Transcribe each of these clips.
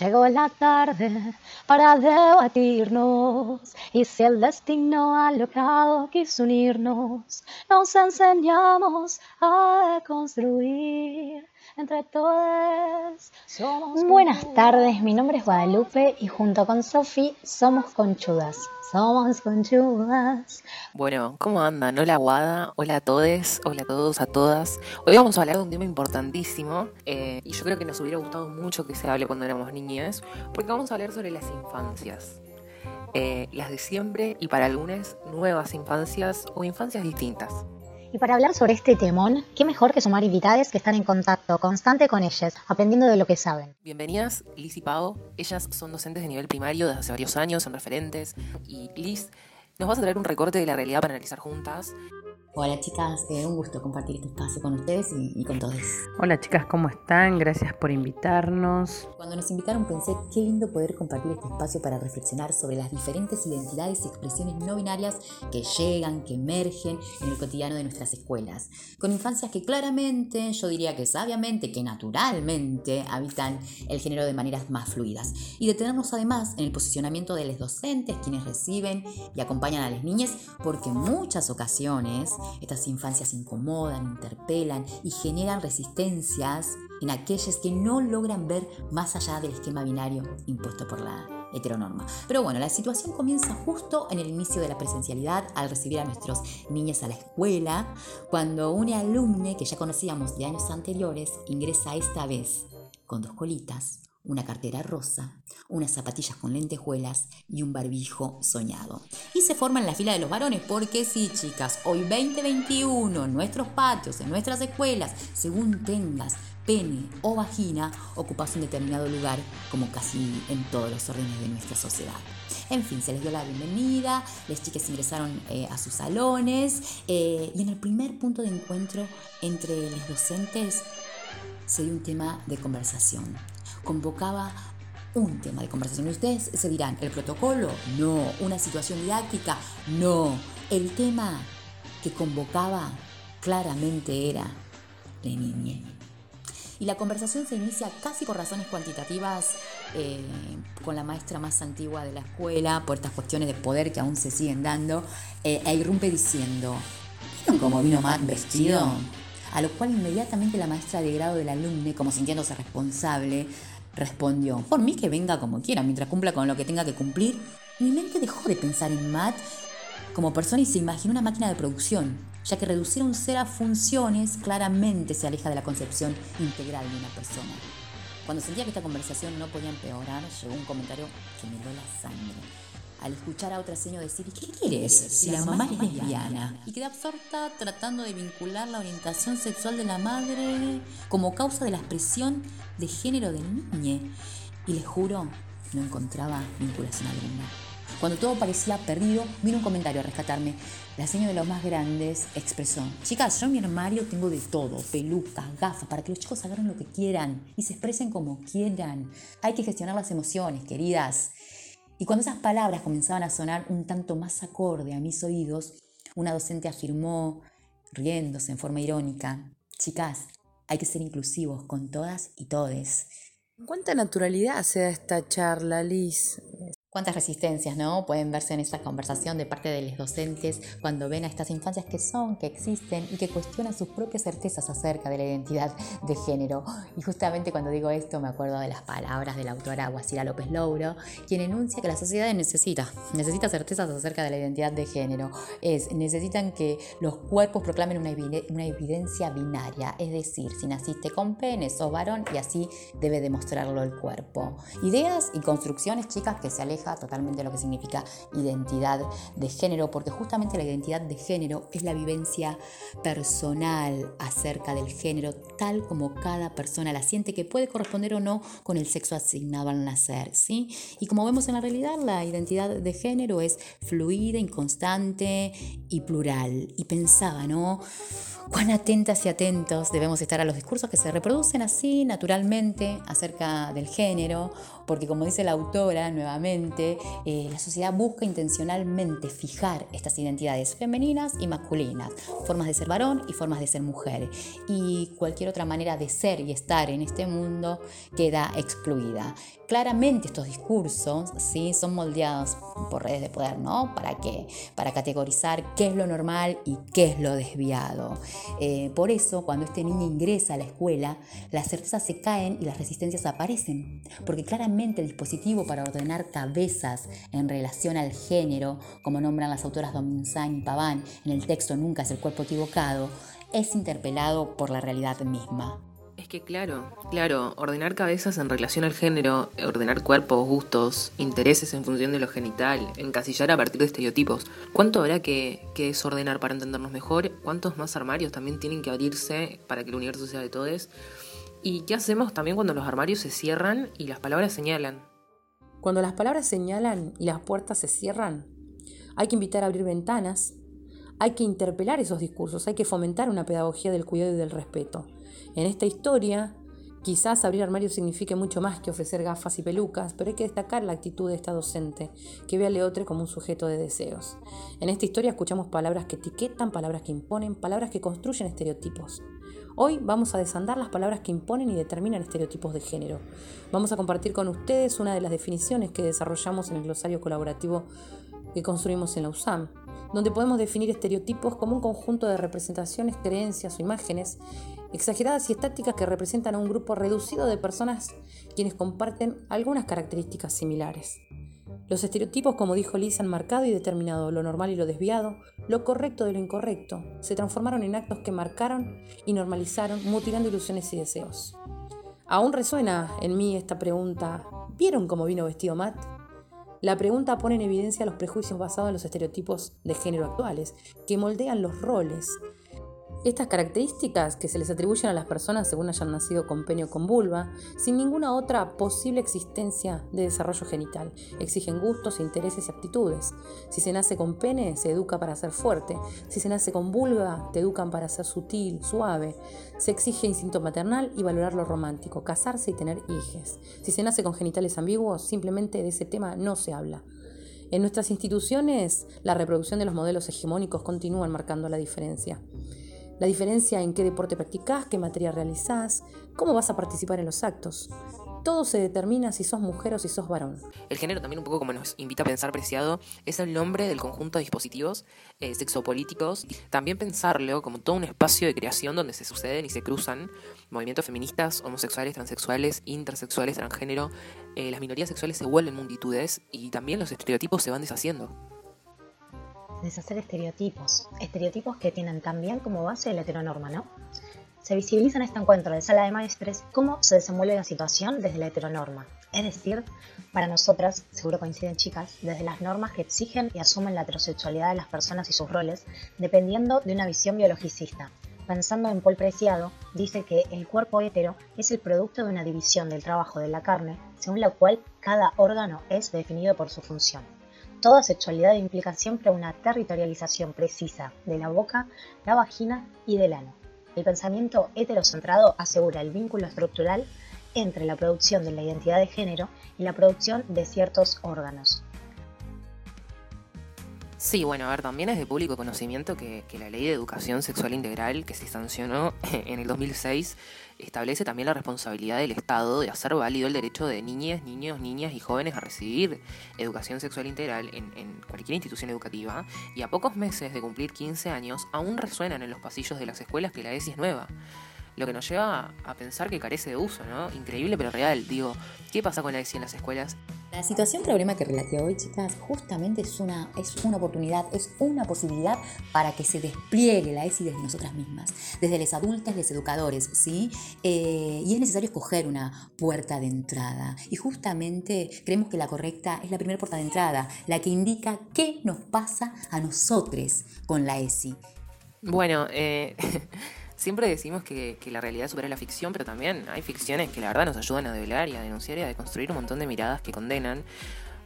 Llegó la tarde para debatirnos y si el destino alocado quiso unirnos, nos enseñamos a construir entre todos. Buenas tardes, mi nombre es Guadalupe y junto con Sofi somos conchudas. Somos conchudas. Bueno, ¿cómo andan? Hola Guada, hola a todos, hola a todos, a todas. Hoy vamos a hablar de un tema importantísimo eh, y yo creo que nos hubiera gustado mucho que se hable cuando éramos niñas, porque vamos a hablar sobre las infancias. Eh, las de siempre y para algunas nuevas infancias o infancias distintas. Y para hablar sobre este temón, qué mejor que sumar invitadas que están en contacto constante con ellas, aprendiendo de lo que saben. Bienvenidas, Liz y Pau. Ellas son docentes de nivel primario desde hace varios años, son referentes. Y Liz, nos vas a traer un recorte de la realidad para analizar juntas Hola chicas, eh, un gusto compartir este espacio con ustedes y, con todos. Hola chicas, ¿cómo están? Gracias por invitarnos. Cuando nos invitaron pensé qué lindo poder compartir este espacio para reflexionar sobre las diferentes identidades y expresiones no binarias que llegan, que emergen en el cotidiano de nuestras escuelas. Con infancias que claramente, yo diría que sabiamente, que naturalmente habitan el género de maneras más fluidas. Y detenernos además en el posicionamiento de los docentes, quienes reciben y acompañan a las niñas, porque en muchas ocasiones estas infancias incomodan, interpelan y generan resistencias en aquellos que no logran ver más allá del esquema binario impuesto por la heteronorma. Pero bueno, la situación comienza justo en el inicio de la presencialidad al recibir a nuestros niños a la escuela, cuando un alumne que ya conocíamos de años anteriores ingresa esta vez con dos colitas, una cartera rosa, unas zapatillas con lentejuelas y un barbijo soñado. Y se forma en la fila de los varones, porque sí, chicas, hoy 2021, en nuestros patios, en nuestras escuelas, según tengas pene o vagina, ocupas un determinado lugar, como casi en todos los órdenes de nuestra sociedad. En fin, se les dio la bienvenida, las chicas ingresaron eh, a sus salones eh, y en el primer punto de encuentro entre los docentes se dio un tema de conversación convocaba un tema de conversación. Ustedes se dirán, ¿el protocolo? No. ¿Una situación didáctica? No. El tema que convocaba claramente era de niñe. Y la conversación se inicia casi por razones cuantitativas eh, con la maestra más antigua de la escuela, por estas cuestiones de poder que aún se siguen dando, eh, e irrumpe diciendo, ¿vieron cómo vino Matt vestido? A lo cual inmediatamente la maestra de grado del alumne, como sintiéndose responsable, respondió, por mí que venga como quiera, mientras cumpla con lo que tenga que cumplir. Mi mente dejó de pensar en Matt como persona y se imaginó una máquina de producción, ya que reducir un ser a funciones claramente se aleja de la concepción integral de una persona. Cuando sentía que esta conversación no podía empeorar, llegó un comentario que me dio la sangre al escuchar a otra señora decir, ¿qué quieres si la mamá es lesbiana? Y quedé absorta tratando de vincular la orientación sexual de la madre como causa de la expresión de género del niño. Y les juro, no encontraba vinculación alguna. Cuando todo parecía perdido, vino un comentario a rescatarme. La señora de los más grandes expresó, chicas, yo en mi armario tengo de todo, pelucas, gafas, para que los chicos agarren lo que quieran y se expresen como quieran. Hay que gestionar las emociones, queridas. Y cuando esas palabras comenzaban a sonar un tanto más acorde a mis oídos, una docente afirmó, riéndose en forma irónica, chicas, hay que ser inclusivos con todas y todes. ¿Cuánta naturalidad se da esta charla, Liz? Cuántas resistencias, ¿no? Pueden verse en esta conversación de parte de los docentes cuando ven a estas infancias que son, que existen y que cuestionan sus propias certezas acerca de la identidad de género. Y justamente cuando digo esto me acuerdo de las palabras de la autora Guasira López Louro, quien enuncia que la sociedad necesita, necesita certezas acerca de la identidad de género. Es, necesitan que los cuerpos proclamen una, una evidencia binaria, es decir, si naciste con pene, sos varón y así debe demostrarlo el cuerpo. Ideas y construcciones, chicas, que se alejan totalmente lo que significa identidad de género, porque justamente la identidad de género es la vivencia personal acerca del género, tal como cada persona la siente, que puede corresponder o no con el sexo asignado al nacer. ¿sí? Y como vemos en la realidad, la identidad de género es fluida, inconstante y plural. Y pensaba, ¿no? Cuán atentas y atentos debemos estar a los discursos que se reproducen así naturalmente acerca del género, porque como dice la autora nuevamente, eh, la sociedad busca intencionalmente fijar estas identidades femeninas y masculinas, formas de ser varón y formas de ser mujer, y cualquier otra manera de ser y estar en este mundo queda excluida. claramente estos discursos ¿sí? son moldeados por redes de poder, ¿no? ¿Para qué? Para categorizar qué es lo normal y qué es lo desviado. Eh, por eso, cuando este niño ingresa a la escuela, las certezas se caen y las resistencias aparecen, porque claramente el dispositivo para ordenar cabezas en relación al género, como nombran las autoras Dominzán y Paván en el texto Nunca es el cuerpo equivocado, es interpelado por la realidad misma. Es que claro, claro, ordenar cabezas en relación al género, ordenar cuerpos, gustos, intereses en función de lo genital, encasillar a partir de estereotipos. ¿Cuánto habrá que, desordenar para entendernos mejor? ¿Cuántos más armarios también tienen que abrirse para que el universo sea de todos? ¿Y qué hacemos también cuando los armarios se cierran y las palabras señalan? Cuando las palabras señalan y las puertas se cierran, hay que invitar a abrir ventanas, hay que interpelar esos discursos, hay que fomentar una pedagogía del cuidado y del respeto. En esta historia, quizás abrir armarios signifique mucho más que ofrecer gafas y pelucas, pero hay que destacar la actitud de esta docente, que ve a Leotre como un sujeto de deseos. En esta historia escuchamos palabras que etiquetan, palabras que imponen, palabras que construyen estereotipos. Hoy vamos a desandar las palabras que imponen y determinan estereotipos de género. Vamos a compartir con ustedes una de las definiciones que desarrollamos en el glosario colaborativo que construimos en la USAM, donde podemos definir estereotipos como un conjunto de representaciones, creencias o imágenes exageradas y estáticas que representan a un grupo reducido de personas quienes comparten algunas características similares. Los estereotipos, como dijo Liz, han marcado y determinado lo normal y lo desviado, lo correcto de lo incorrecto. Se transformaron en actos que marcaron y normalizaron, mutilando ilusiones y deseos. Aún resuena en mí esta pregunta, ¿vieron cómo vino vestido Matt? La pregunta pone en evidencia los prejuicios basados en los estereotipos de género actuales, que moldean los roles, estas características que se les atribuyen a las personas según hayan nacido con pene o con vulva, sin ninguna otra posible existencia de desarrollo genital, exigen gustos, intereses y aptitudes. Si se nace con pene, se educa para ser fuerte. Si se nace con vulva, te educan para ser sutil, suave. Se exige instinto maternal y valorar lo romántico, casarse y tener hijos. Si se nace con genitales ambiguos, simplemente de ese tema no se habla. En nuestras instituciones, la reproducción de los modelos hegemónicos continúan marcando la diferencia la diferencia en qué deporte practicás, qué materia realizás, cómo vas a participar en los actos. Todo se determina si sos mujer o si sos varón. El género también un poco como nos invita a pensar Preciado, es el nombre del conjunto de dispositivos eh, sexopolíticos. También pensarlo como todo un espacio de creación donde se suceden y se cruzan movimientos feministas, homosexuales, transexuales, intersexuales, transgénero. Eh, las minorías sexuales se vuelven multitudes y también los estereotipos se van deshaciendo deshacer estereotipos, estereotipos que tienen también como base la heteronorma, ¿no? Se visibiliza en este encuentro de sala de maestres cómo se desenvuelve la situación desde la heteronorma, es decir, para nosotras, seguro coinciden chicas, desde las normas que exigen y asumen la heterosexualidad de las personas y sus roles, dependiendo de una visión biologicista. Pensando en Paul Preciado, dice que el cuerpo hetero es el producto de una división del trabajo de la carne, según la cual cada órgano es definido por su función. Toda sexualidad implica siempre una territorialización precisa de la boca, la vagina y del ano. El pensamiento heterocentrado asegura el vínculo estructural entre la producción de la identidad de género y la producción de ciertos órganos. Sí, bueno, a ver, también es de público conocimiento que, que la Ley de Educación Sexual Integral que se sancionó en el 2006 establece también la responsabilidad del Estado de hacer válido el derecho de niñas, niños, niñas y jóvenes a recibir educación sexual integral en, cualquier institución educativa y a pocos meses de cumplir 15 años aún resuenan en los pasillos de las escuelas que la ESI es nueva. Lo que nos lleva a pensar que carece de uso, ¿no? Increíble pero real. Digo, ¿qué pasa con la ESI en las escuelas? La situación problema que relaté hoy, chicas, justamente es una, es una oportunidad, es una posibilidad para que se despliegue la ESI desde nosotras mismas, desde los adultos, los educadores, ¿sí? Eh, y es necesario escoger una puerta de entrada. Y justamente creemos que la correcta es la primera puerta de entrada, la que indica qué nos pasa a nosotros con la ESI. Bueno, eh, Siempre decimos que, la realidad supera la ficción, pero también hay ficciones que la verdad nos ayudan a develar y a denunciar y a deconstruir un montón de miradas que condenan.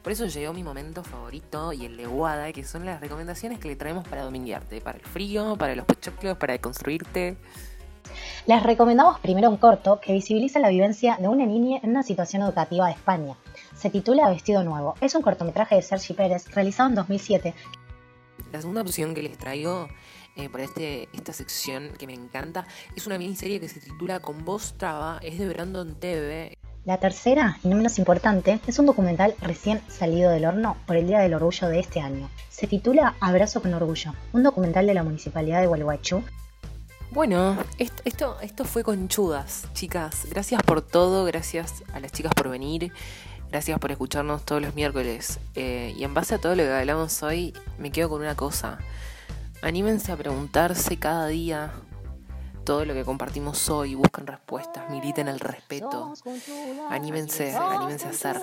Por eso llegó mi momento favorito y el de Guada, que son las recomendaciones que le traemos para dominguearte, para el frío, para los pochoclos, para deconstruirte. Les recomendamos primero un corto que visibiliza la vivencia de una niña en una situación educativa de España. Se titula Vestido Nuevo. Es un cortometraje de Sergi Pérez realizado en 2007. La segunda opción que les traigo eh, por este, esta sección que me encanta. Es una miniserie que se titula Con voz traba, es de Brandon Teve. La tercera, y no menos importante, es un documental recién salido del horno por el Día del Orgullo de este año. Se titula Abrazo con Orgullo, un documental de la Municipalidad de Gualeguaychú. Bueno, esto, esto fue conchudas, chicas. Gracias por todo, gracias a las chicas por venir, gracias por escucharnos todos los miércoles. Eh, y en base a todo lo que hablamos hoy, me quedo con una cosa. Anímense a preguntarse cada día todo lo que compartimos hoy, busquen respuestas, militen el respeto, anímense, anímense a hacer.